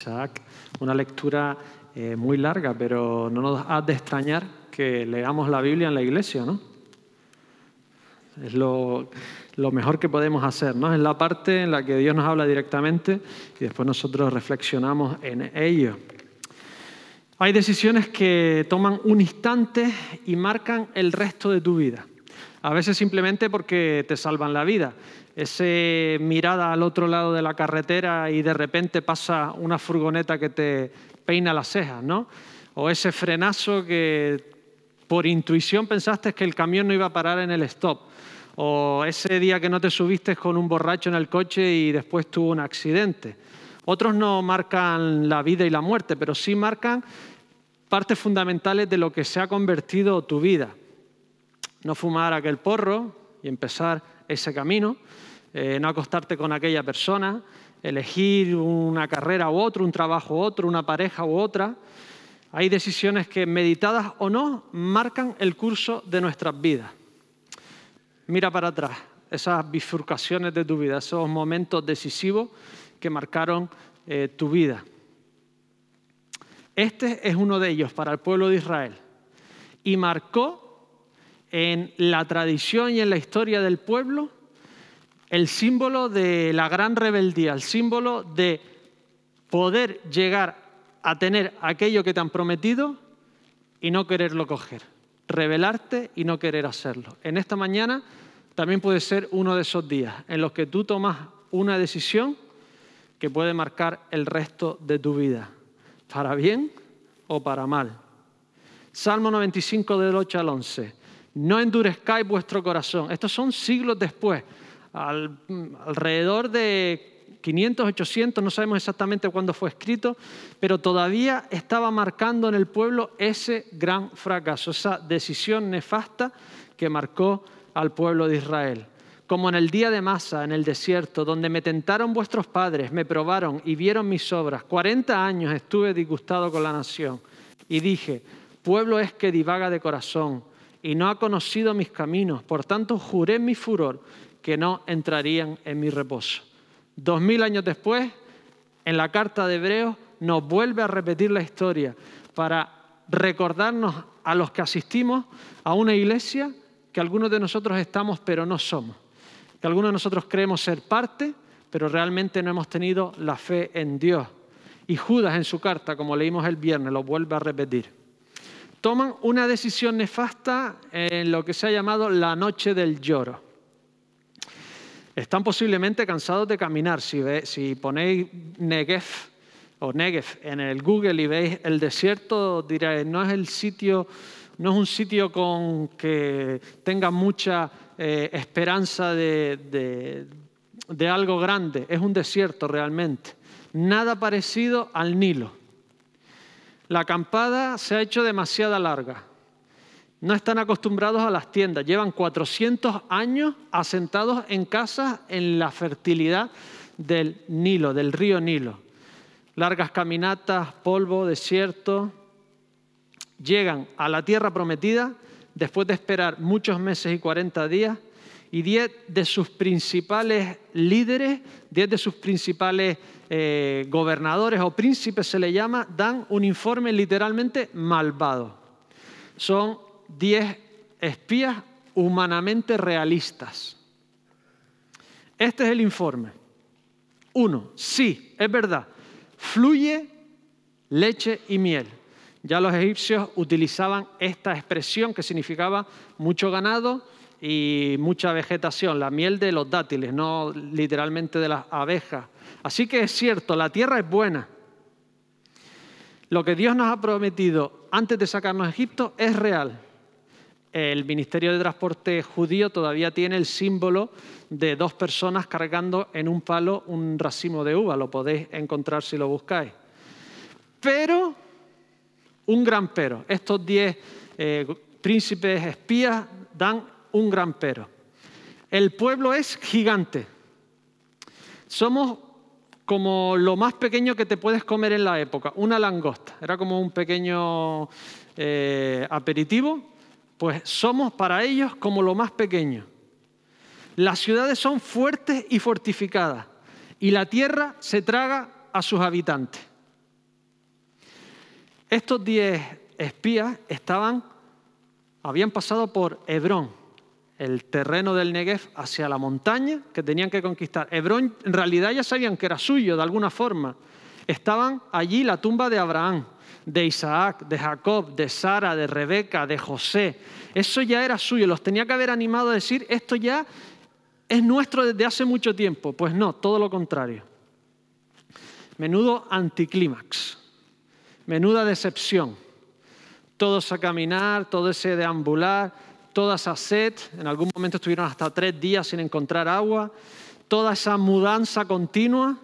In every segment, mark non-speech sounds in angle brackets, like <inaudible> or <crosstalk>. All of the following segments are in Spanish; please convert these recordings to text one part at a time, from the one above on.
Isaac, una lectura eh, muy larga, pero no nos ha de extrañar que leamos la Biblia en la iglesia, ¿no? Es lo, lo, mejor que podemos hacer, ¿no? Es la parte en la que Dios nos habla directamente y después nosotros reflexionamos en ello. Hay decisiones que toman un instante y marcan el resto de tu vida. A veces simplemente porque te salvan la vida ese mirada al otro lado de la carretera y de repente pasa una furgoneta que te peina las cejas, ¿no? O ese frenazo que por intuición pensaste que el camión no iba a parar en el stop. O ese día que no te subiste con un borracho en el coche y después tuvo un accidente. Otros no marcan la vida y la muerte, pero sí marcan partes fundamentales de lo que se ha convertido tu vida. No fumar aquel porro y empezar ese camino, eh, no acostarte con aquella persona, elegir una carrera u otro, un trabajo u otro, una pareja u otra. Hay decisiones que, meditadas o no, marcan el curso de nuestras vidas. Mira para atrás, esas bifurcaciones de tu vida, esos momentos decisivos que marcaron eh, tu vida. Este es uno de ellos para el pueblo de Israel. Y marcó en la tradición y en la historia del pueblo el símbolo de la gran rebeldía, el símbolo de poder llegar a tener aquello que te han prometido y no quererlo coger, rebelarte y no querer hacerlo. En esta mañana también puede ser uno de esos días en los que tú tomas una decisión que puede marcar el resto de tu vida, para bien o para mal. Salmo 95 del 8 al 11. No endurezcáis vuestro corazón. Estos son siglos después alrededor de 500, 800, no sabemos exactamente cuándo fue escrito, pero todavía estaba marcando en el pueblo ese gran fracaso, esa decisión nefasta que marcó al pueblo de Israel. Como en el día de Masa, en el desierto, donde me tentaron vuestros padres, me probaron y vieron mis obras. 40 años estuve disgustado con la nación y dije, pueblo es que divaga de corazón y no ha conocido mis caminos. Por tanto, juré mi furor que no entrarían en mi reposo. Dos mil años después, en la carta de Hebreos, nos vuelve a repetir la historia para recordarnos a los que asistimos a una iglesia que algunos de nosotros estamos pero no somos, que algunos de nosotros creemos ser parte, pero realmente no hemos tenido la fe en Dios. Y Judas en su carta, como leímos el viernes, lo vuelve a repetir. Toman una decisión nefasta en lo que se ha llamado la noche del lloro. Están posiblemente cansados de caminar. Si, ponéis Negev o Negev en el Google y veis el desierto, diréis, no es no es un sitio con que tenga mucha eh, esperanza de algo grande, es un desierto realmente. Nada parecido al Nilo. La acampada se ha hecho demasiado larga. No están acostumbrados a las tiendas, llevan 400 años asentados en casas en la fertilidad del Nilo, del río Nilo. Largas caminatas, polvo, desierto. Llegan a la tierra prometida después de esperar muchos meses y 40 días y 10 de sus principales líderes, 10 de sus principales eh, gobernadores o príncipes se le llama, dan un informe literalmente malvado. Son diez espías humanamente realistas. Este es el informe. Uno, sí, es verdad, fluye leche y miel. Ya los egipcios utilizaban esta expresión que significaba mucho ganado y mucha vegetación, la miel de los dátiles, no literalmente de las abejas. Así que es cierto, la tierra es buena. Lo que Dios nos ha prometido antes de sacarnos a Egipto es real el Ministerio de Transporte judío todavía tiene el símbolo de dos personas cargando en un palo un racimo de uva. Lo podéis encontrar si lo buscáis. Pero, un gran pero. Estos diez eh, príncipes espías dan un gran pero. El pueblo es gigante. Somos como lo más pequeño que te puedes comer en la época, una langosta. Era como un pequeño eh, aperitivo pues somos para ellos como lo más pequeño. Las ciudades son fuertes y fortificadas y la tierra se traga a sus habitantes. Estos diez espías estaban, habían pasado por Hebrón, el terreno del Negev, hacia la montaña que tenían que conquistar. Hebrón en realidad ya sabían que era suyo de alguna forma. Estaban allí la tumba de Abraham, de Isaac, de Jacob, de Sara, de Rebeca, de José. Eso ya era suyo, los tenía que haber animado a decir, esto ya es nuestro desde hace mucho tiempo. Pues no, todo lo contrario. Menudo anticlímax, menuda decepción. Todos a caminar, todo ese deambular, toda esa sed, en algún momento estuvieron hasta tres días sin encontrar agua, toda esa mudanza continua,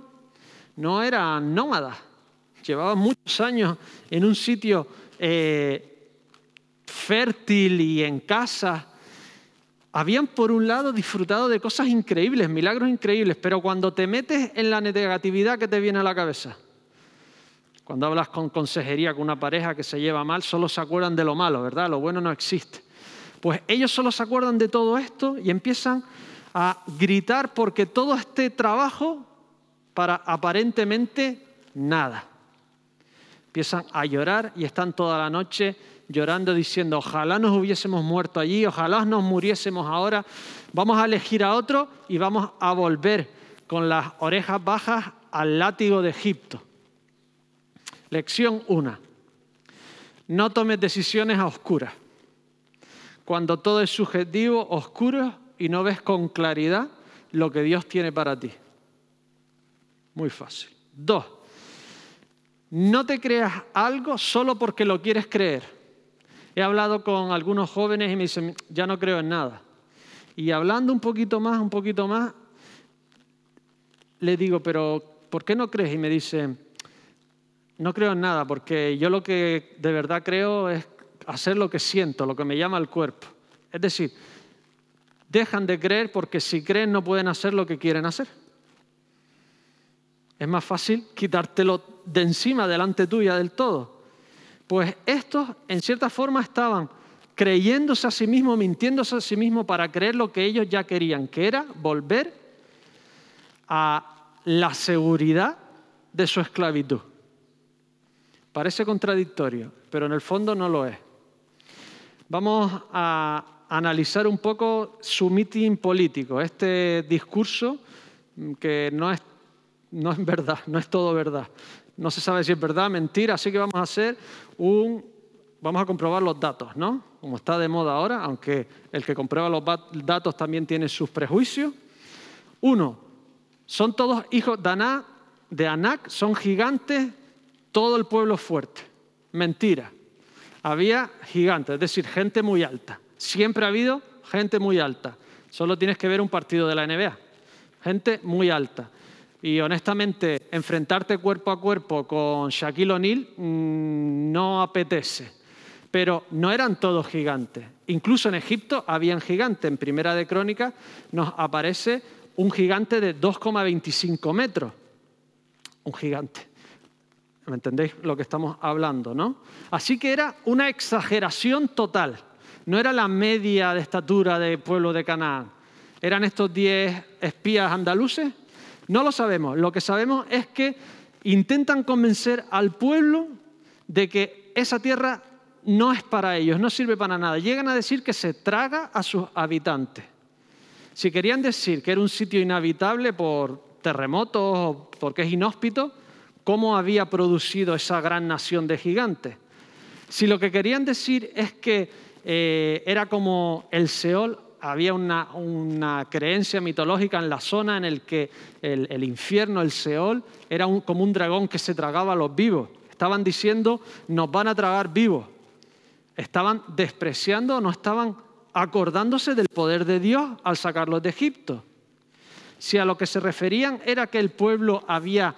no eran nómadas, llevaban muchos años en un sitio eh, fértil y en casa, habían por un lado disfrutado de cosas increíbles, milagros increíbles, pero cuando te metes en la negatividad que te viene a la cabeza, cuando hablas con consejería con una pareja que se lleva mal, solo se acuerdan de lo malo, ¿verdad? Lo bueno no existe. Pues ellos solo se acuerdan de todo esto y empiezan a gritar porque todo este trabajo para aparentemente nada. Empiezan a llorar y están toda la noche llorando diciendo, ojalá nos hubiésemos muerto allí, ojalá nos muriésemos ahora, vamos a elegir a otro y vamos a volver con las orejas bajas al látigo de Egipto. Lección 1. No tomes decisiones a oscuras. Cuando todo es subjetivo, oscuro y no ves con claridad lo que Dios tiene para ti. Muy fácil. Dos, no te creas algo solo porque lo quieres creer. He hablado con algunos jóvenes y me dicen, ya no creo en nada. Y hablando un poquito más, un poquito más, le digo, pero ¿por qué no crees? Y me dice, no creo en nada, porque yo lo que de verdad creo es hacer lo que siento, lo que me llama el cuerpo. Es decir, dejan de creer porque si creen no pueden hacer lo que quieren hacer. Es más fácil quitártelo de encima, delante tuya del todo. Pues estos, en cierta forma, estaban creyéndose a sí mismos, mintiéndose a sí mismos para creer lo que ellos ya querían, que era volver a la seguridad de su esclavitud. Parece contradictorio, pero en el fondo no lo es. Vamos a analizar un poco su mitin político, este discurso que no es, no es verdad, no es todo verdad. No se sabe si es verdad, mentira, así que vamos a hacer un... Vamos a comprobar los datos, ¿no? Como está de moda ahora, aunque el que comprueba los datos también tiene sus prejuicios. Uno, son todos hijos de Aná, de Anac, son gigantes, todo el pueblo fuerte. Mentira. Había gigantes, es decir, gente muy alta. Siempre ha habido gente muy alta. Solo tienes que ver un partido de la NBA. Gente muy alta. Y honestamente, enfrentarte cuerpo a cuerpo con Shaquille O'Neal mm, no apetece. Pero no eran todos gigantes. Incluso en Egipto habían gigantes. En Primera de Crónica nos aparece un gigante de 2,25 metros. Un gigante. ¿Me entendéis lo que estamos hablando, no? Así que era una exageración total. No era la media de estatura del pueblo de Canaán. Eran estos 10 espías andaluces no lo sabemos. Lo que sabemos es que intentan convencer al pueblo de que esa tierra no es para ellos, no sirve para nada. Llegan a decir que se traga a sus habitantes. Si querían decir que era un sitio inhabitable por terremotos o porque es inhóspito, ¿cómo había producido esa gran nación de gigantes? Si lo que querían decir es que eh, era como el Seol había una, creencia mitológica en la zona en la que el, infierno, el Seol, era como un dragón que se tragaba a los vivos. Estaban diciendo, nos van a tragar vivos. Estaban despreciando, no estaban acordándose del poder de Dios al sacarlos de Egipto. Si a lo que se referían era que el pueblo había,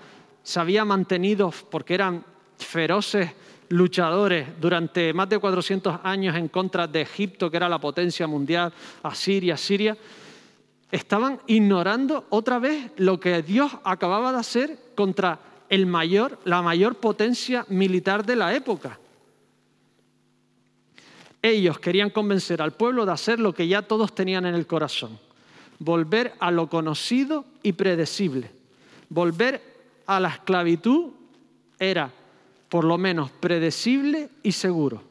se había mantenido porque eran feroces luchadores durante más de 400 años en contra de Egipto, que era la potencia mundial, Asiria, Siria, estaban ignorando otra vez lo que Dios acababa de hacer contra el mayor, la mayor potencia militar de la época. Ellos querían convencer al pueblo de hacer lo que ya todos tenían en el corazón, volver a lo conocido y predecible. Volver a la esclavitud era por lo menos predecible y seguro.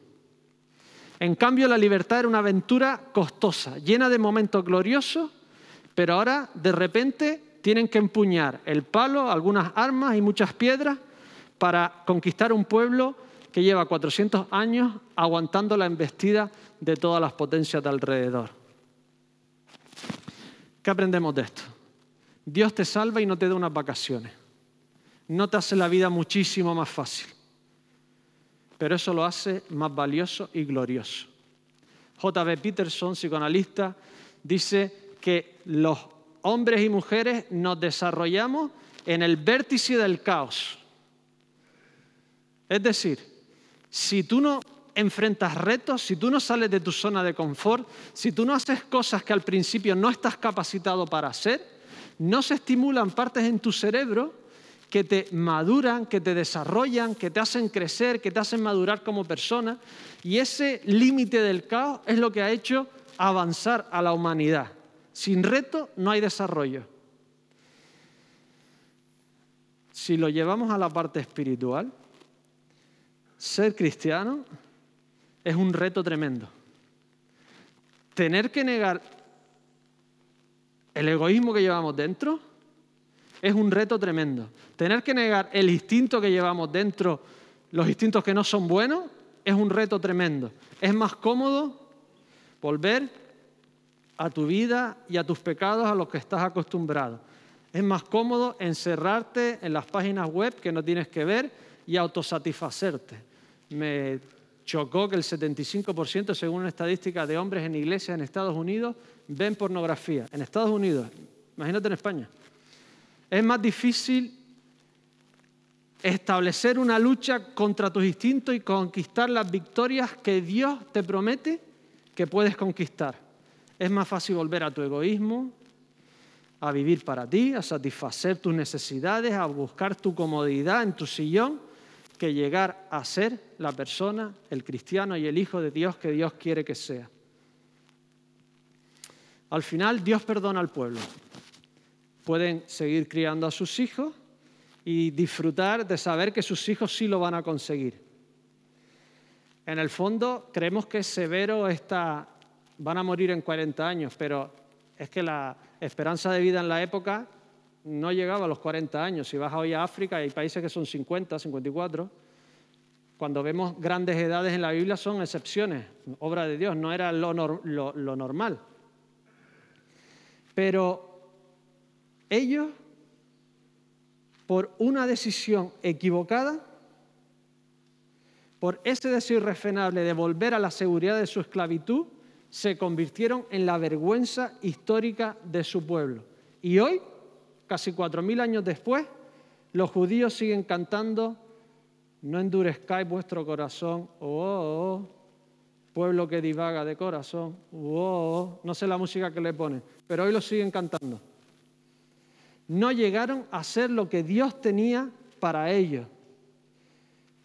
En cambio, la libertad era una aventura costosa, llena de momentos gloriosos, pero ahora de repente tienen que empuñar el palo, algunas armas y muchas piedras para conquistar un pueblo que lleva 400 años aguantando la embestida de todas las potencias de alrededor. ¿Qué aprendemos de esto? Dios te salva y no te da unas vacaciones. No te hace la vida muchísimo más fácil. Pero eso lo hace más valioso y glorioso. J.B. Peterson, psicoanalista, dice que los hombres y mujeres nos desarrollamos en el vértice del caos. Es decir, si tú no enfrentas retos, si tú no sales de tu zona de confort, si tú no haces cosas que al principio no estás capacitado para hacer, no se estimulan partes en tu cerebro que te maduran, que te desarrollan, que te hacen crecer, que te hacen madurar como persona. Y ese límite del caos es lo que ha hecho avanzar a la humanidad. Sin reto no hay desarrollo. Si lo llevamos a la parte espiritual, ser cristiano es un reto tremendo. Tener que negar el egoísmo que llevamos dentro es un reto tremendo. Tener que negar el instinto que llevamos dentro, los instintos que no son buenos, es un reto tremendo. Es más cómodo volver a tu vida y a tus pecados a los que estás acostumbrado. Es más cómodo encerrarte en las páginas web que no tienes que ver y autosatisfacerte. Me chocó que el 75%, según una estadística de hombres en iglesias en Estados Unidos, ven pornografía. En Estados Unidos, imagínate en España. Es más difícil establecer una lucha contra tus instintos y conquistar las victorias que Dios te promete que puedes conquistar. Es más fácil volver a tu egoísmo, a vivir para ti, a satisfacer tus necesidades, a buscar tu comodidad en tu sillón, que llegar a ser la persona, el cristiano y el hijo de Dios que Dios quiere que sea. Al final Dios perdona al pueblo. Pueden seguir criando a sus hijos y disfrutar de saber que sus hijos sí lo van a conseguir. En el fondo creemos que es severo esta, van a morir en 40 años, pero es que la esperanza de vida en la época no llegaba a los 40 años. Si vas hoy a África, hay países que son 50, 54. Cuando vemos grandes edades en la Biblia son excepciones, obra de Dios, no era lo, lo normal. Pero ellos, por una decisión equivocada, por ese deseo irrefrenable de volver a la seguridad de su esclavitud, se convirtieron en la vergüenza histórica de su pueblo. Y hoy, casi cuatro mil años después, los judíos siguen cantando, no endurezcáis vuestro corazón, oh, oh, oh pueblo que divaga de corazón, oh, no sé la música que le ponen, pero hoy lo siguen cantando. No llegaron a ser lo que Dios tenía para ellos.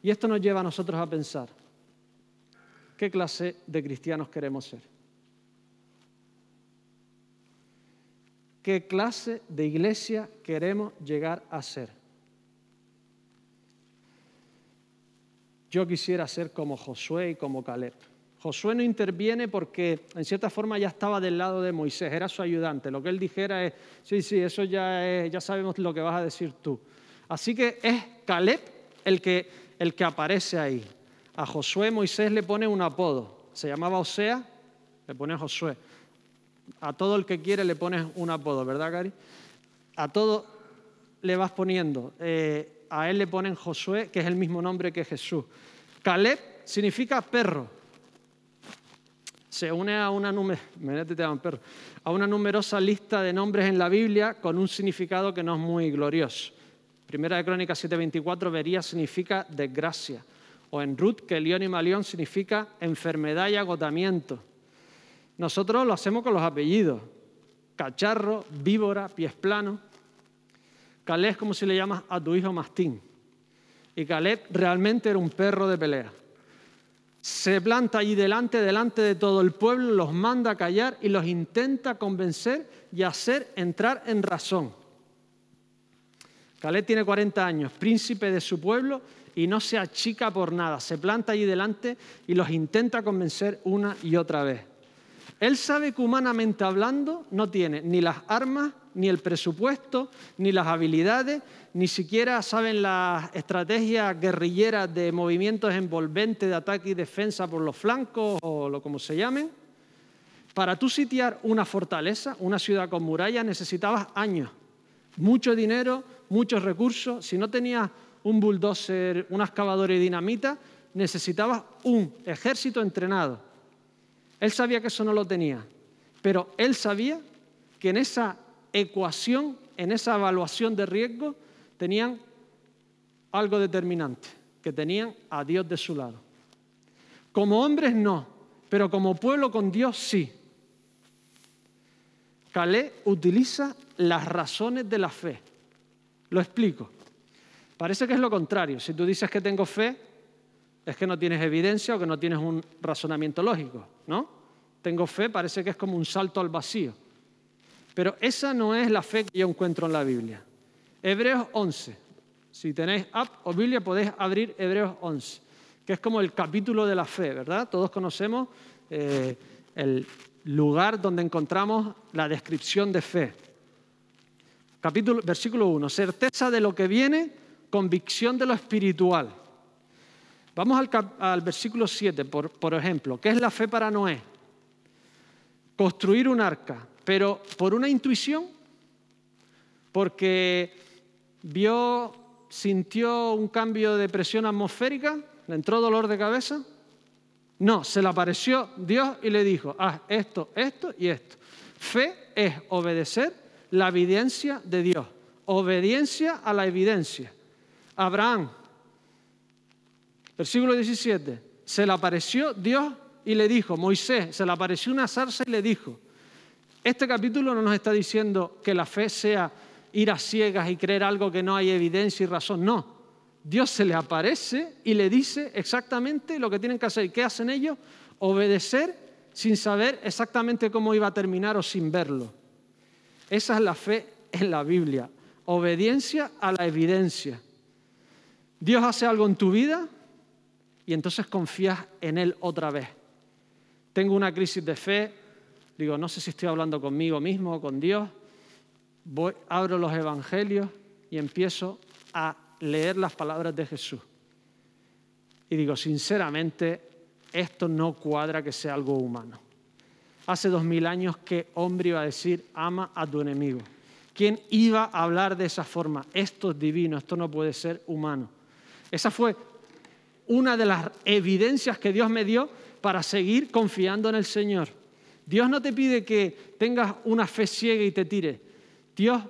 Y esto nos lleva a nosotros a pensar, ¿qué clase de cristianos queremos ser? ¿Qué clase de iglesia queremos llegar a ser? Yo quisiera ser como Josué y como Caleb. Josué no interviene porque en cierta forma ya estaba del lado de Moisés, era su ayudante. Lo que él dijera es, sí, sí, eso ya, es, ya sabemos lo que vas a decir tú. Así que es Caleb el que, el que aparece ahí. A Josué Moisés le pone un apodo. Se llamaba Osea, le pone Josué. A todo el que quiere le pones un apodo, ¿verdad, Gary? A todo le vas poniendo. Eh, a él le ponen Josué, que es el mismo nombre que Jesús. Caleb significa perro se une a una, numerosa lista de nombres en la Biblia con un significado que no es muy glorioso. Primera de Crónicas 7:24, vería significa desgracia. O en Ruth, que león y malión significa enfermedad y agotamiento. Nosotros lo hacemos con los apellidos. Cacharro, víbora, pies planos. Caleb es como si le llamas a tu hijo Mastín. Y Caleb realmente era un perro de pelea se planta allí delante, delante de todo el pueblo, los manda a callar y los intenta convencer y hacer entrar en razón. Caleb tiene 40 años, príncipe de su pueblo, y no se achica por nada, se planta allí delante y los intenta convencer una y otra vez. Él sabe que humanamente hablando no tiene ni las armas, ni el presupuesto, ni las habilidades, ni siquiera saben las estrategias guerrilleras de movimientos envolventes de ataque y defensa por los flancos o lo como se llamen. Para tú sitiar una fortaleza, una ciudad con murallas, necesitabas años, mucho dinero, muchos recursos. Si no tenías un bulldozer, una excavadora y dinamita, necesitabas un ejército entrenado. Él sabía que eso no lo tenía, pero él sabía que en esa ecuación, en esa evaluación de riesgo, tenían algo determinante, que tenían a Dios de su lado. Como hombres no, pero como pueblo con Dios sí. Calé utiliza las razones de la fe. Lo explico. Parece que es lo contrario. Si tú dices que tengo fe, es que no tienes evidencia o que no tienes un razonamiento lógico, ¿no? Tengo fe parece que es como un salto al vacío. Pero esa no es la fe que yo encuentro en la Biblia. Hebreos 11. Si tenéis app o Biblia podéis abrir Hebreos 11, que es como el capítulo de la fe, ¿verdad? Todos conocemos eh, el lugar donde encontramos la descripción de fe. Capítulo, versículo 1, certeza de lo que viene, convicción de lo espiritual. Vamos al, versículo 7, por, por ejemplo. ¿Qué es la fe para Noé? Construir un arca, pero por una intuición, porque vio, sintió un cambio de presión atmosférica, le entró dolor de cabeza, no, se le apareció Dios y le dijo, haz esto, esto y esto. Fe es obedecer la evidencia de Dios, obediencia a la evidencia. Abraham, versículo 17, se le apareció Dios y le dijo, Moisés, se le apareció una zarza y le dijo, este capítulo no nos está diciendo que la fe sea ir a ciegas y creer algo que no hay evidencia y razón, no. Dios se le aparece y le dice exactamente lo que tienen que hacer. ¿Qué hacen ellos? Obedecer sin saber exactamente cómo iba a terminar o sin verlo. Esa es la fe en la Biblia. Obediencia a la evidencia. Dios hace algo en tu vida y entonces confías en Él otra vez. Tengo una crisis de fe, digo, no sé si estoy hablando conmigo mismo o con Dios. Voy, abro los evangelios y empiezo a leer las palabras de Jesús. Y digo, sinceramente, esto no cuadra que sea algo humano. Hace dos mil años, ¿qué hombre iba a decir, ama a tu enemigo? ¿Quién iba a hablar de esa forma? Esto es divino, esto no puede ser humano. Esa fue una de las evidencias que Dios me dio para seguir confiando en el Señor. Dios no te pide que tengas una fe ciega y te tire. Dios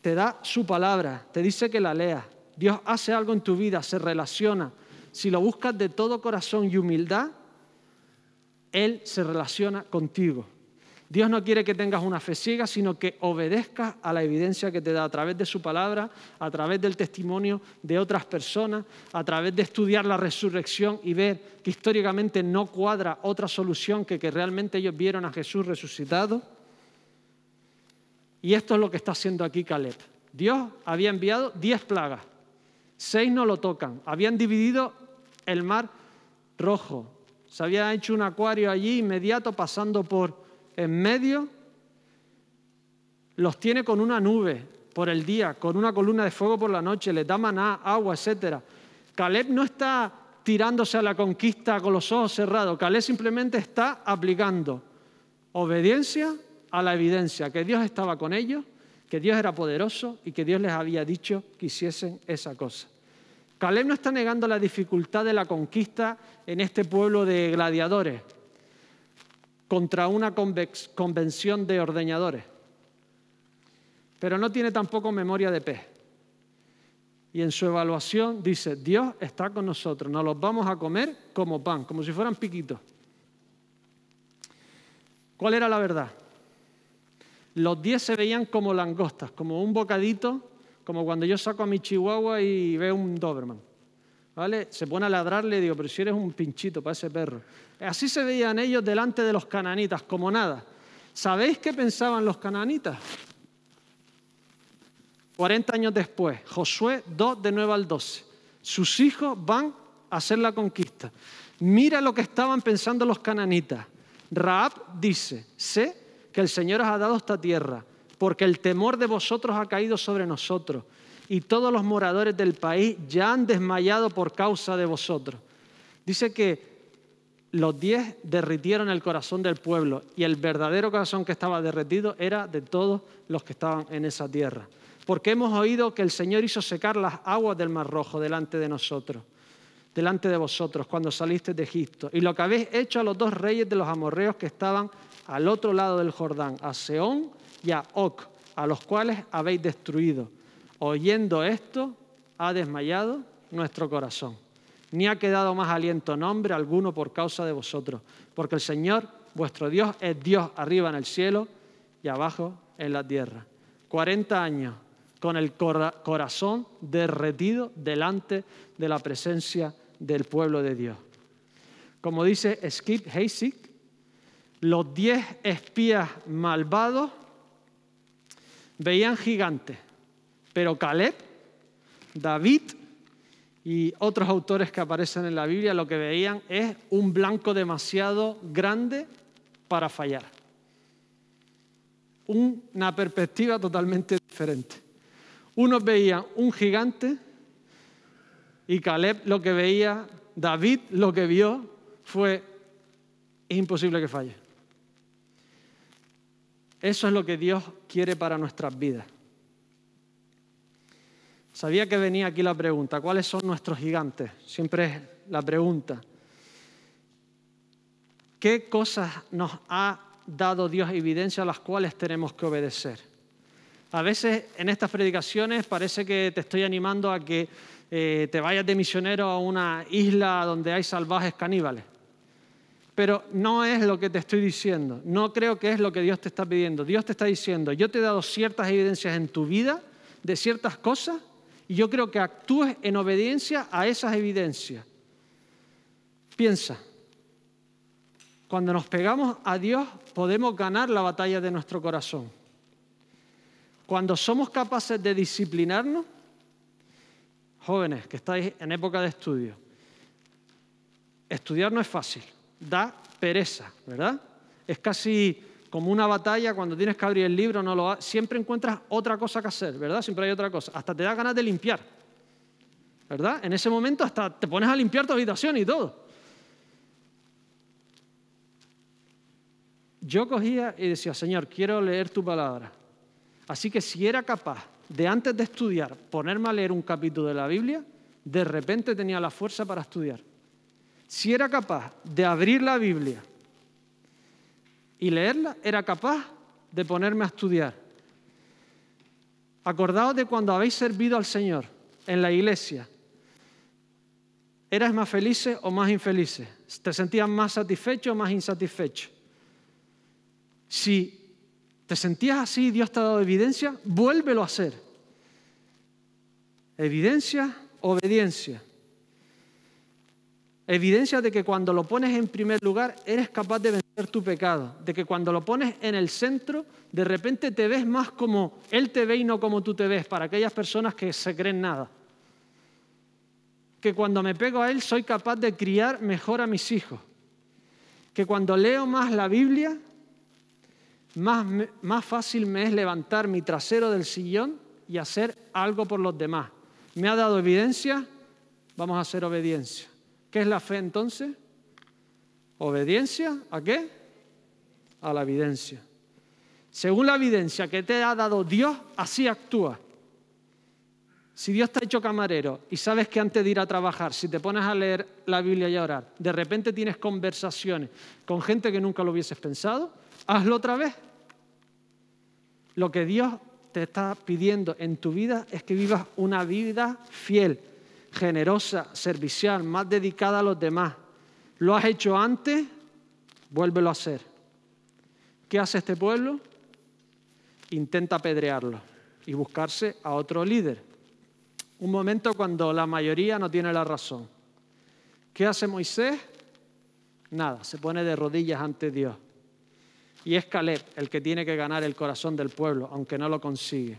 te da su palabra, te dice que la leas, Dios hace algo en tu vida, se relaciona. Si lo buscas de todo corazón y humildad, Él se relaciona contigo. Dios no quiere que tengas una fe ciega, sino que obedezcas a la evidencia que te da a través de su palabra, a través del testimonio de otras personas, a través de estudiar la resurrección y ver que históricamente no cuadra otra solución que que realmente ellos vieron a Jesús resucitado. Y esto es lo que está haciendo aquí Caleb. Dios había enviado diez plagas Seis no lo tocan. Habían dividido el mar rojo. Se había hecho un acuario allí inmediato pasando por en medio. Los tiene con una nube por el día, con una columna de fuego por la noche, les da maná, agua, etc. Caleb no está tirándose a la conquista con los ojos cerrados. Caleb simplemente está aplicando obediencia a la evidencia, que Dios estaba con ellos que Dios era poderoso y que Dios les había dicho que hiciesen esa cosa. Caleb no está negando la dificultad de la conquista en este pueblo de gladiadores contra una convención de ordeñadores, pero no tiene tampoco memoria de pez. Y en su evaluación dice, Dios está con nosotros, nos los vamos a comer como pan, como si fueran piquitos. ¿Cuál era la verdad? Los diez se veían como langostas, como un bocadito, como cuando yo saco a mi chihuahua y veo un Doberman. ¿Vale? Se pone a ladrarle y digo, pero si eres un pinchito para ese perro. Así se veían ellos delante de los cananitas, como nada. ¿Sabéis qué pensaban los cananitas? 40 años después, Josué 2 de 9 al 12. Sus hijos van a hacer la conquista. Mira lo que estaban pensando los cananitas. Raab dice, sé que el Señor os ha dado esta tierra, porque el temor de vosotros ha caído sobre nosotros, y todos los moradores del país ya han desmayado por causa de vosotros. Dice que los diez derritieron el corazón del pueblo, y el verdadero corazón que estaba derretido era de todos los que estaban en esa tierra. Porque hemos oído que el Señor hizo secar las aguas del Mar Rojo delante de nosotros delante de vosotros cuando saliste de Egipto, y lo que habéis hecho a los dos reyes de los amorreos que estaban al otro lado del Jordán, a Seón y a Oc, a los cuales habéis destruido. Oyendo esto, ha desmayado nuestro corazón. Ni ha quedado más aliento nombre alguno por causa de vosotros, porque el Señor, vuestro Dios, es Dios arriba en el cielo y abajo en la tierra. 40 años con el corazón derretido delante de la presencia del pueblo de Dios. Como dice Skip Haysick, los diez espías malvados veían gigantes, pero Caleb, David y otros autores que aparecen en la Biblia lo que veían es un blanco demasiado grande para fallar. Una perspectiva totalmente diferente. Unos veían un gigante y Caleb lo que veía, David lo que vio fue, es imposible que falle. Eso es lo que Dios quiere para nuestras vidas. Sabía que venía aquí la pregunta, ¿cuáles son nuestros gigantes? Siempre es la pregunta. ¿Qué cosas nos ha dado Dios evidencia a las cuales tenemos que obedecer? A veces en estas predicaciones parece que te estoy animando a que eh, te vayas de misionero a una isla donde hay salvajes caníbales. Pero no es lo que te estoy diciendo, no creo que es lo que Dios te está pidiendo. Dios te está diciendo, yo te he dado ciertas evidencias en tu vida de ciertas cosas y yo creo que actúes en obediencia a esas evidencias. Piensa, cuando nos pegamos a Dios podemos ganar la batalla de nuestro corazón. Cuando somos capaces de disciplinarnos, jóvenes que estáis en época de estudio, estudiar no es fácil, da pereza, ¿verdad? Es casi como una batalla cuando tienes que abrir el libro, no lo siempre encuentras otra cosa que hacer, ¿verdad? Siempre hay otra cosa. Hasta te da ganas de limpiar, ¿verdad? En ese momento hasta te pones a limpiar tu habitación y todo. Yo cogía y decía, Señor, quiero leer tu palabra. Así que si era capaz de antes de estudiar ponerme a leer un capítulo de la Biblia, de repente tenía la fuerza para estudiar. Si era capaz de abrir la Biblia y leerla, era capaz de ponerme a estudiar. Acordaos de cuando habéis servido al Señor en la iglesia. ¿Eras más felices o más infelices? ¿Te sentías más satisfecho o más insatisfecho? Si ¿Te sentías así? Dios te ha dado evidencia, vuélvelo a hacer. Evidencia, obediencia. Evidencia de que cuando lo pones en primer lugar eres capaz de vencer tu pecado, de que cuando lo pones en el centro, de repente te ves más como Él te ve y no como tú te ves, para aquellas personas que se creen nada. Que cuando me pego a Él soy capaz de criar mejor a mis hijos. Que cuando leo más la Biblia más, fácil me es levantar mi trasero del sillón y hacer algo por los demás. ¿Me ha dado evidencia? Vamos a hacer obediencia. ¿Qué es la fe entonces? ¿Obediencia a qué? A la evidencia. Según la evidencia que te ha dado Dios, así actúa. Si Dios te ha hecho camarero y sabes que antes de ir a trabajar, si te pones a leer la Biblia y a orar, de repente tienes conversaciones con gente que nunca lo hubieses pensado, hazlo otra vez. Lo que Dios te está pidiendo en tu vida es que vivas una vida fiel, generosa, servicial, más dedicada a los demás. ¿Lo has hecho antes? Vuélvelo a hacer. ¿Qué hace este pueblo? Intenta apedrearlo y buscarse a otro líder. Un momento cuando la mayoría no tiene la razón. ¿Qué hace Moisés? Nada, se pone de rodillas ante Dios. Y es Caleb el que tiene que ganar el corazón del pueblo, aunque no lo consigue.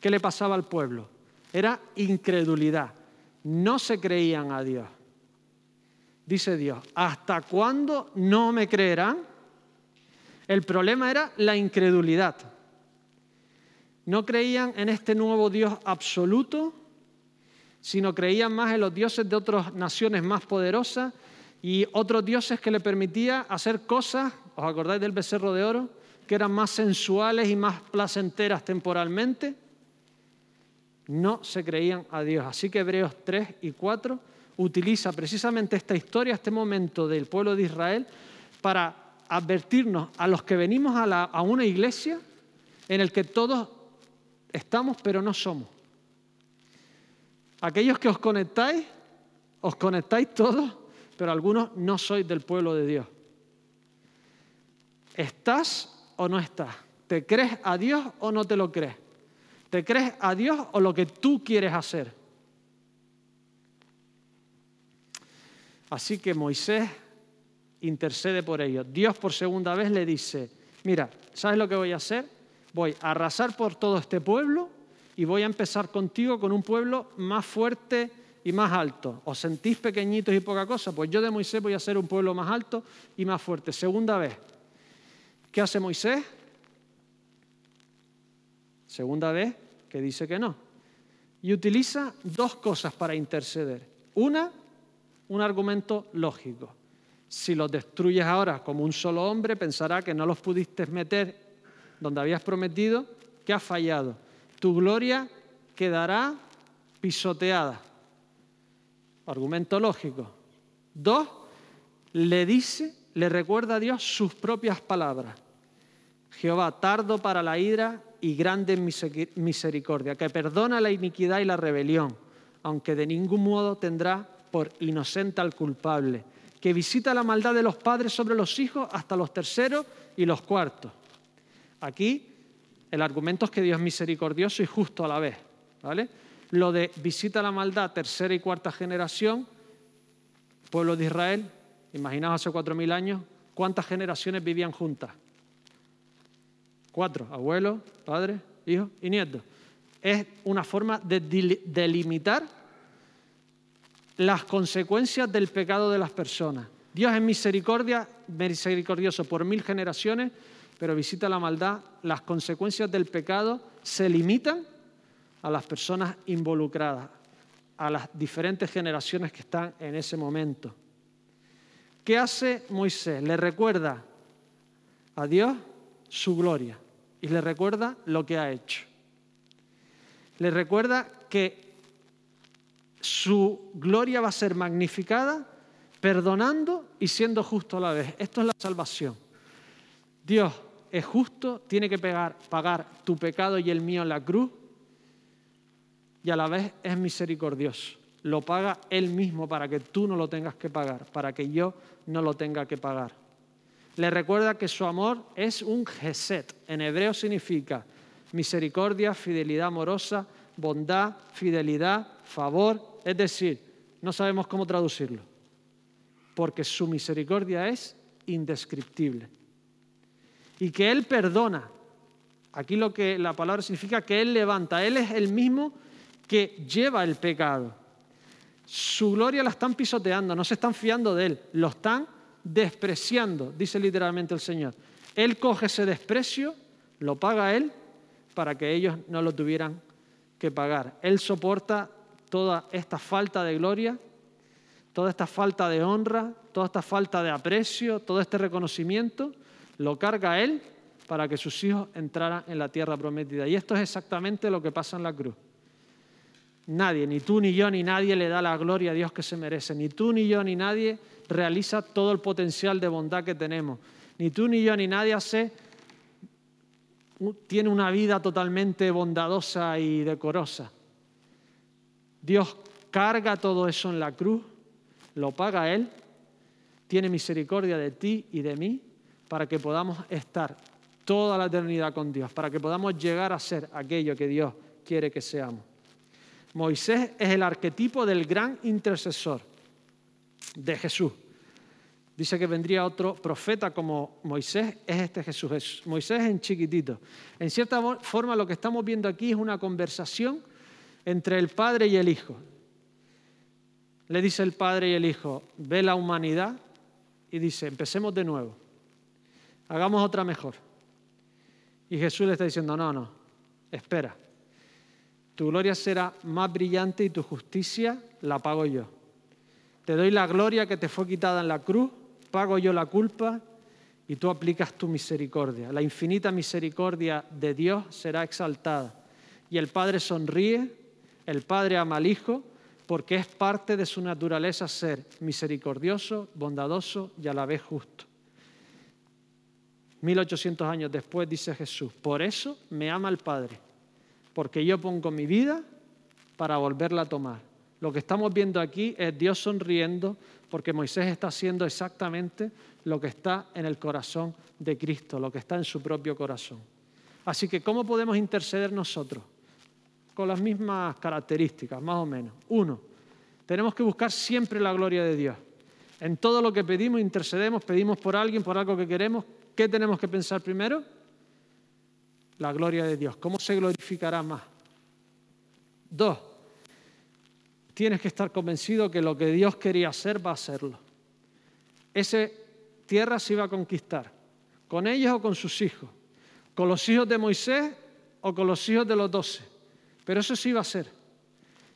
¿Qué le pasaba al pueblo? Era incredulidad. no se creían a Dios. Dice Dios, ¿hasta cuándo no me creerán? El problema era la incredulidad. No creían en este nuevo Dios absoluto, sino creían más en los dioses de otras naciones más poderosas y otros dioses que le permitía hacer cosas, ¿os acordáis del becerro de oro? Que eran más sensuales y más placenteras temporalmente. No se creían a Dios. Así que Hebreos 3 y 4 utiliza precisamente esta historia, este momento del pueblo de Israel, para advertirnos a los que venimos a, a una iglesia en el que todos estamos pero no somos. Aquellos que os conectáis, os conectáis todos, pero algunos no sois del pueblo de Dios. ¿Estás o no estás? ¿Te crees a Dios o no te lo crees? ¿Te crees a Dios o lo que tú quieres hacer? Así que Moisés intercede por ellos. Dios por segunda vez le dice, mira, ¿sabes lo que voy a hacer? Voy a arrasar por todo este pueblo y voy a empezar contigo con un pueblo más fuerte y más alto. ¿Os sentís pequeñitos y poca cosa? Pues yo de Moisés voy a ser un pueblo más alto y más fuerte. Segunda vez. ¿Qué hace Moisés? Segunda vez que dice que no. Y utiliza dos cosas para interceder. Una, un argumento lógico. Si los destruyes ahora como un solo hombre, pensará que no los pudiste meter donde habías prometido, que has fallado. Tu gloria quedará pisoteada. Argumento lógico. Dos, le dice, le recuerda a Dios sus propias palabras. Jehová, tardo para la ira y grande en misericordia, que perdona la iniquidad y la rebelión, aunque de ningún modo tendrá por inocente al culpable, que visita la maldad de los padres sobre los hijos hasta los terceros y los cuartos. Aquí el argumento es que Dios es misericordioso y justo a la vez. ¿vale? Lo de visita la maldad tercera y cuarta generación, pueblo de Israel, imaginaos hace cuatro mil años, ¿cuántas generaciones vivían juntas? Cuatro, abuelos, padres, hijos y nietos. Es una forma de delimitar las consecuencias del pecado de las personas. Dios es misericordia, misericordioso por mil generaciones, pero visita la maldad. Las consecuencias del pecado se limitan a las personas involucradas, a las diferentes generaciones que están en ese momento. ¿Qué hace Moisés? Le recuerda a Dios su gloria y le recuerda lo que ha hecho. Le recuerda que su gloria va a ser magnificada perdonando y siendo justo a la vez. Esto es la salvación. Dios es justo, tiene que pagar tu pecado y el mío en la cruz y a la vez es misericordioso. Lo paga Él mismo para que tú no lo tengas que pagar, para que yo no lo tenga que pagar. Le recuerda que su amor es un geset. En hebreo significa misericordia, fidelidad amorosa, bondad, fidelidad, favor, es decir, no sabemos cómo traducirlo, porque su misericordia es indescriptible. Y que Él perdona. Aquí lo que la palabra significa que Él levanta. Él es el mismo que lleva el pecado. Su gloria la están pisoteando, no se están fiando de Él, lo están despreciando, dice literalmente el Señor. Él coge ese desprecio, lo paga Él para que ellos no lo tuvieran que pagar. Él soporta toda esta falta de gloria, toda esta falta de honra, toda esta falta de aprecio, todo este reconocimiento, lo carga Él para que sus hijos entraran en la tierra prometida. Y esto es exactamente lo que pasa en la cruz. Nadie, ni tú, ni yo, ni nadie le da la gloria a Dios que se merece. Ni tú, ni yo, ni nadie realiza todo el potencial de bondad que tenemos. Ni tú, ni yo, ni nadie hace, tiene una vida totalmente bondadosa y decorosa. Dios carga todo eso en la cruz, lo paga Él, tiene misericordia de ti y de mí para que podamos estar toda la eternidad con Dios, para que podamos llegar a ser aquello que Dios quiere que seamos. Moisés es el arquetipo del gran intercesor de Jesús. Dice que vendría otro profeta como Moisés, es este Jesús. Moisés en chiquitito. En cierta forma lo que estamos viendo aquí es una conversación entre el Padre y el Hijo. le dice el Padre y el Hijo, ve la humanidad y dice, empecemos de nuevo, hagamos otra mejor. Y Jesús le está diciendo, no, no, espera, tu gloria será más brillante y tu justicia la pago yo. Te doy la gloria que te fue quitada en la cruz, pago yo la culpa y tú aplicas tu misericordia. La infinita misericordia de Dios será exaltada. Y el Padre sonríe, el Padre ama al Hijo, porque es parte de su naturaleza ser misericordioso, bondadoso y a la vez justo. 1800 años después dice Jesús, por eso me ama el Padre, porque yo pongo mi vida para volverla a tomar. Lo que estamos viendo aquí es Dios sonriendo porque Moisés está haciendo exactamente lo que está en el corazón de Cristo, lo que está en su propio corazón. Así que, ¿cómo podemos interceder nosotros? Con las mismas características, más o menos. Uno, tenemos que buscar siempre la gloria de Dios. En todo lo que pedimos, intercedemos, pedimos por alguien, por algo que queremos. ¿Qué tenemos que pensar primero? La gloria de Dios. ¿Cómo se glorificará más? Dos, tienes que estar convencido que lo que Dios quería hacer va a hacerlo. Esa tierra se iba a conquistar, con ellos o con sus hijos, con los hijos de Moisés o con los hijos de los doce. Pero eso sí iba a ser.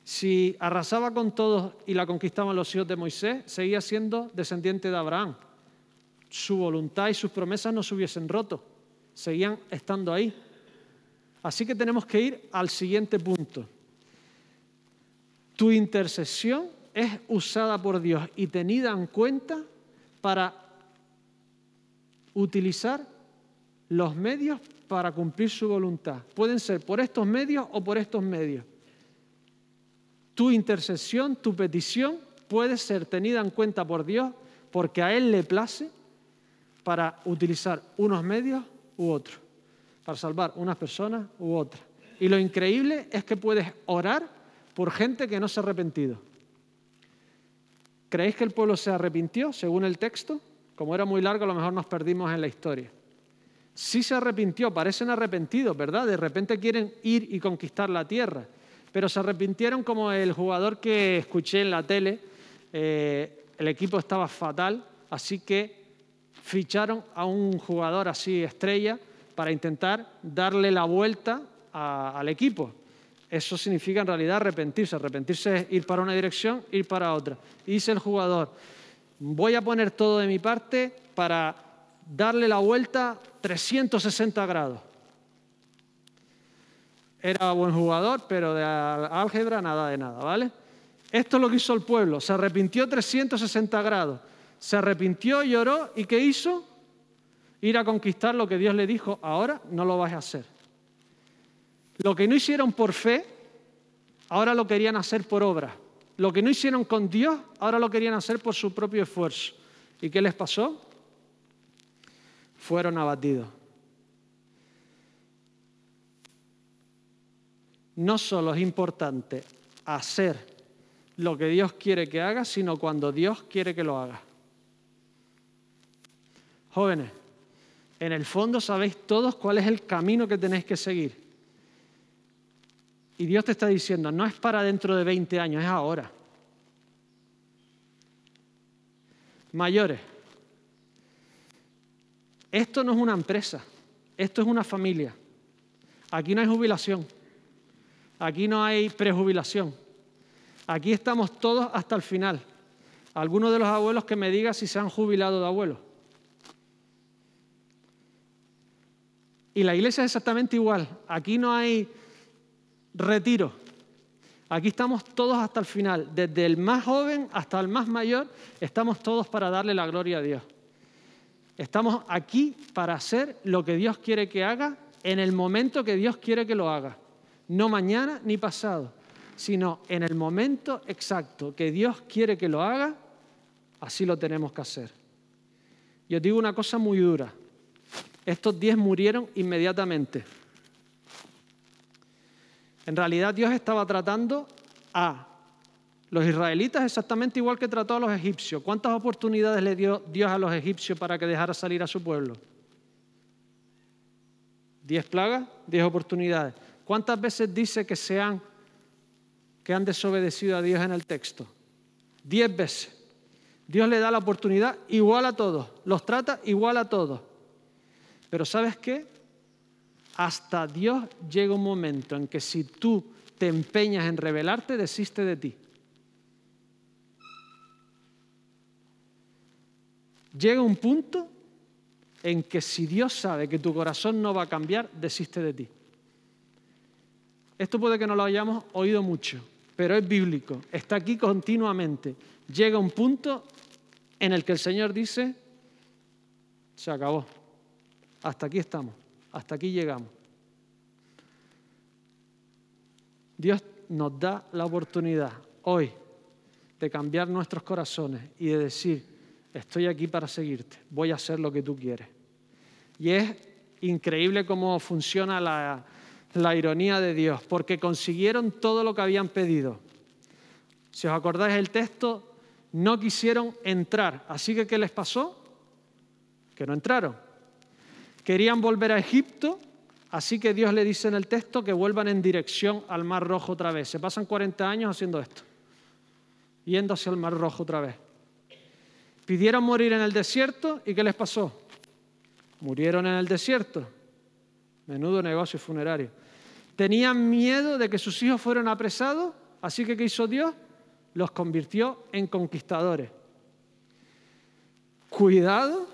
Si arrasaba con todos y la conquistaban los hijos de Moisés, seguía siendo descendiente de Abraham. Su voluntad y sus promesas no se hubiesen roto, seguían estando ahí. Así que tenemos que ir al siguiente punto. Tu intercesión es usada por Dios y tenida en cuenta para utilizar los medios para cumplir su voluntad. Pueden ser por estos medios o por estos medios. Tu intercesión, tu petición puede ser tenida en cuenta por Dios porque a Él le place para utilizar unos medios u otros, para salvar unas personas u otras. Y lo increíble es que puedes orar por gente que no se ha arrepentido. ¿Creéis que el pueblo se arrepintió según el texto? Como era muy largo, a lo mejor nos perdimos en la historia. Sí se arrepintió, parecen arrepentidos, ¿verdad? De repente quieren ir y conquistar la tierra, pero se arrepintieron como el jugador que escuché en la tele. Eh, el equipo estaba fatal, así que ficharon a un jugador así estrella para intentar darle la vuelta al equipo. Eso significa en realidad arrepentirse. Arrepentirse es ir para una dirección, ir para otra. Y dice el jugador, voy a poner todo de mi parte para darle la vuelta 360 grados. Era buen jugador, pero de álgebra nada de nada, ¿vale? Esto es lo que hizo el pueblo. Se arrepintió 360 grados. Se arrepintió, lloró y ¿qué hizo? Ir a conquistar lo que Dios le dijo, ahora no lo vas a hacer. Lo que no hicieron por fe, ahora lo querían hacer por obra. Lo que no hicieron con Dios, ahora lo querían hacer por su propio esfuerzo. ¿Y qué les pasó? Fueron abatidos. No solo es importante hacer lo que Dios quiere que haga, sino cuando Dios quiere que lo haga. Jóvenes, en el fondo sabéis todos cuál es el camino que tenéis que seguir. Y Dios te está diciendo, no es para dentro de 20 años, es ahora. Mayores, esto no es una empresa, esto es una familia. Aquí no hay jubilación, aquí no hay prejubilación. Aquí estamos todos hasta el final. Algunos de los abuelos que me digan si se han jubilado de abuelos. Y la iglesia es exactamente igual. Aquí no hay retiro. Aquí estamos todos hasta el final, desde el más joven hasta el más mayor, estamos todos para darle la gloria a Dios. Estamos aquí para hacer lo que Dios quiere que haga en el momento que Dios quiere que lo haga. No mañana ni pasado, sino en el momento exacto que Dios quiere que lo haga, así lo tenemos que hacer. Yo digo una cosa muy dura. Estos diez murieron inmediatamente. En realidad Dios estaba tratando a los israelitas exactamente igual que trató a los egipcios. ¿Cuántas oportunidades le dio Dios a los egipcios para que dejara salir a su pueblo? Diez plagas, diez oportunidades. ¿Cuántas veces dice que, sean, que han desobedecido a Dios en el texto? diez veces. Dios le da la oportunidad igual a todos, los trata igual a todos. Pero ¿sabes qué? Hasta Dios llega un momento en que si tú te empeñas en rebelarte, desiste de ti. Llega un punto en que si Dios sabe que tu corazón no va a cambiar, desiste de ti. Esto puede que no lo hayamos oído mucho, pero es bíblico, está aquí continuamente. Llega un punto en el que el Señor dice, se acabó, hasta aquí estamos, hasta aquí llegamos. Dios nos da la oportunidad hoy de cambiar nuestros corazones y de decir, estoy aquí para seguirte, voy a hacer lo que tú quieres. Y es increíble cómo funciona la, ironía de Dios, porque consiguieron todo lo que habían pedido. Si os acordáis el texto, no quisieron entrar. Así que, ¿qué les pasó? Que no entraron. Querían volver a Egipto, así que Dios le dice en el texto que vuelvan en dirección al Mar Rojo otra vez. Se pasan 40 años haciendo esto, yendo hacia el Mar Rojo otra vez. Pidieron morir en el desierto y ¿qué les pasó? Murieron en el desierto. Menudo negocio funerario. Tenían miedo de que sus hijos fueran apresados, así que ¿qué hizo Dios? Los convirtió en conquistadores. Cuidado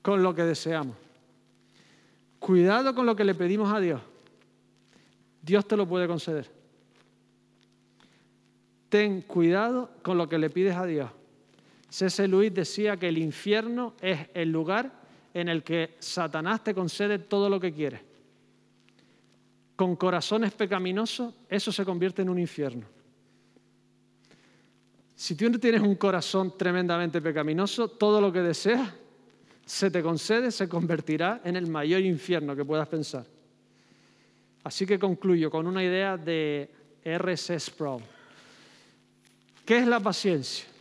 con lo que deseamos. Cuidado con lo que le pedimos a Dios. Dios te lo puede conceder. Ten cuidado con lo que le pides a Dios. C.S. Luis decía que el infierno es el lugar en el que Satanás te concede todo lo que quiere. Con corazones pecaminosos, eso se convierte en un infierno. Si tú no tienes un corazón tremendamente pecaminoso, todo lo que deseas se te concede, se convertirá en el mayor infierno que puedas pensar. Así que concluyo con una idea de R.C. Sproul. ¿Qué es la paciencia?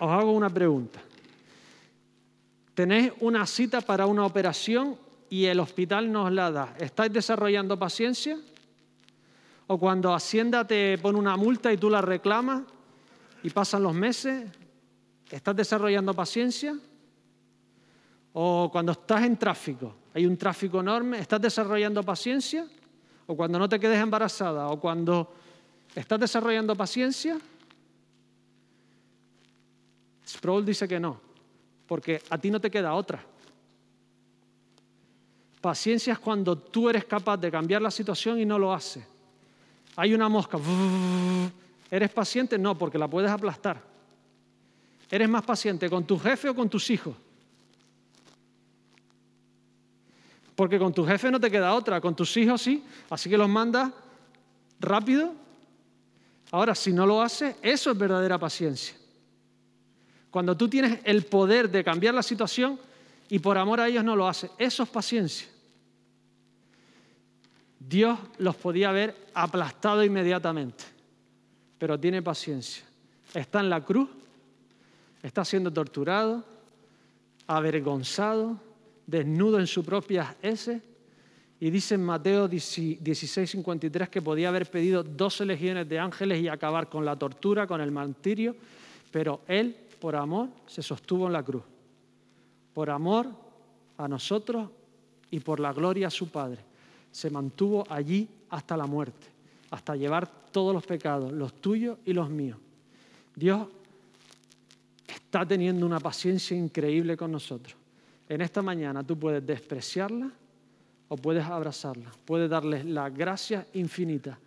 Os hago una pregunta. Tenéis una cita para una operación y el hospital nos la da. ¿Estáis desarrollando paciencia? ¿O cuando Hacienda te pone una multa y tú la reclamas y pasan los meses, ¿estás desarrollando paciencia? ¿O cuando estás en tráfico, hay un tráfico enorme, ¿estás desarrollando paciencia? ¿O cuando no te quedes embarazada? ¿O cuando estás desarrollando paciencia? Sproul dice que no porque a ti no te queda otra. Paciencia es cuando tú eres capaz de cambiar la situación y no lo haces. Hay una mosca. <laughs> ¿Eres paciente? No, porque la puedes aplastar. ¿Eres más paciente con tu jefe o con tus hijos? Porque con tu jefe no te queda otra, con tus hijos sí, así que los mandas rápido. Ahora, si no lo haces, eso es verdadera paciencia. Cuando tú tienes el poder de cambiar la situación y por amor a ellos no lo haces, eso es paciencia. Dios los podía haber aplastado inmediatamente, pero tiene paciencia. Está en la cruz, está siendo torturado, avergonzado, desnudo en sus propias heces. Y dice en Mateo 16:53 que podía haber pedido 12 legiones de ángeles y acabar con la tortura, con el martirio, pero él por amor se sostuvo en la cruz. Por amor a nosotros y por la gloria a su Padre. Se mantuvo allí hasta la muerte, hasta llevar todos los pecados, los tuyos y los míos. Dios está teniendo una paciencia increíble con nosotros. En esta mañana tú puedes despreciarla o puedes abrazarla. Puedes darle la gracia infinita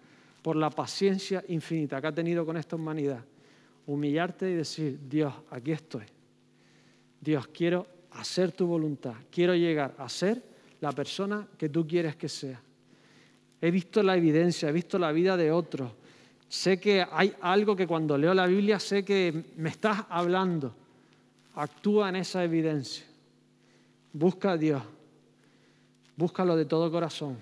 por la paciencia infinita que ha tenido con esta humanidad humillarte y decir, Dios, aquí estoy. Dios, quiero hacer tu voluntad, quiero llegar a ser la persona que tú quieres que sea. He visto la evidencia, he visto la vida de otros. Sé que hay algo que cuando leo la Biblia sé que me estás hablando. Actúa en esa evidencia. Busca a Dios. Búscalo de todo corazón.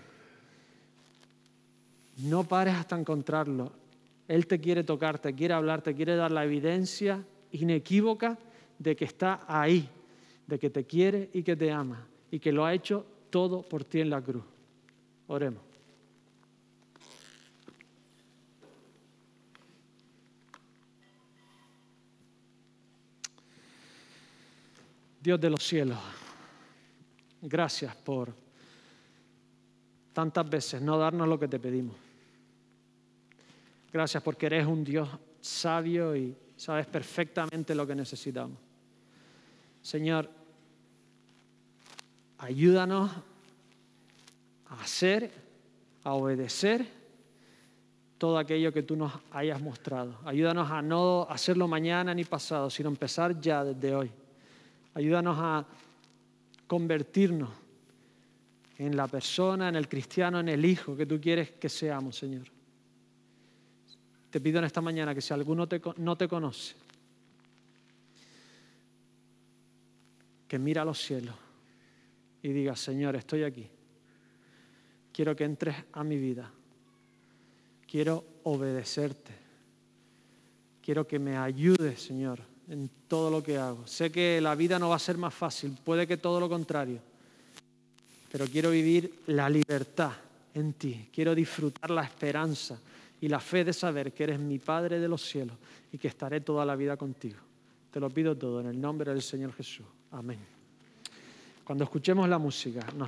No pares hasta encontrarlo. Él te quiere tocar, te quiere hablar, te quiere dar la evidencia inequívoca de que está ahí, de que te quiere y que te ama y que lo ha hecho todo por ti en la cruz. Oremos. Dios de los cielos, gracias por tantas veces no darnos lo que te pedimos. Gracias porque eres un Dios sabio y sabes perfectamente lo que necesitamos. Señor, ayúdanos a hacer, a obedecer todo aquello que tú nos hayas mostrado. Ayúdanos a no hacerlo mañana ni pasado, sino empezar ya desde hoy. Ayúdanos a convertirnos en la persona, en el cristiano, en el hijo que tú quieres que seamos, Señor. Te pido en esta mañana que si alguno no te conoce, que mira a los cielos y diga, Señor, estoy aquí. Quiero que entres a mi vida. Quiero obedecerte. Quiero que me ayudes, Señor, en todo lo que hago. Sé que la vida no va a ser más fácil, puede que todo lo contrario, pero quiero vivir la libertad en ti. Quiero disfrutar la esperanza y la fe de saber que eres mi Padre de los cielos y que estaré toda la vida contigo. Te lo pido todo en el nombre del Señor Jesús. Amén. Cuando escuchemos la música, nos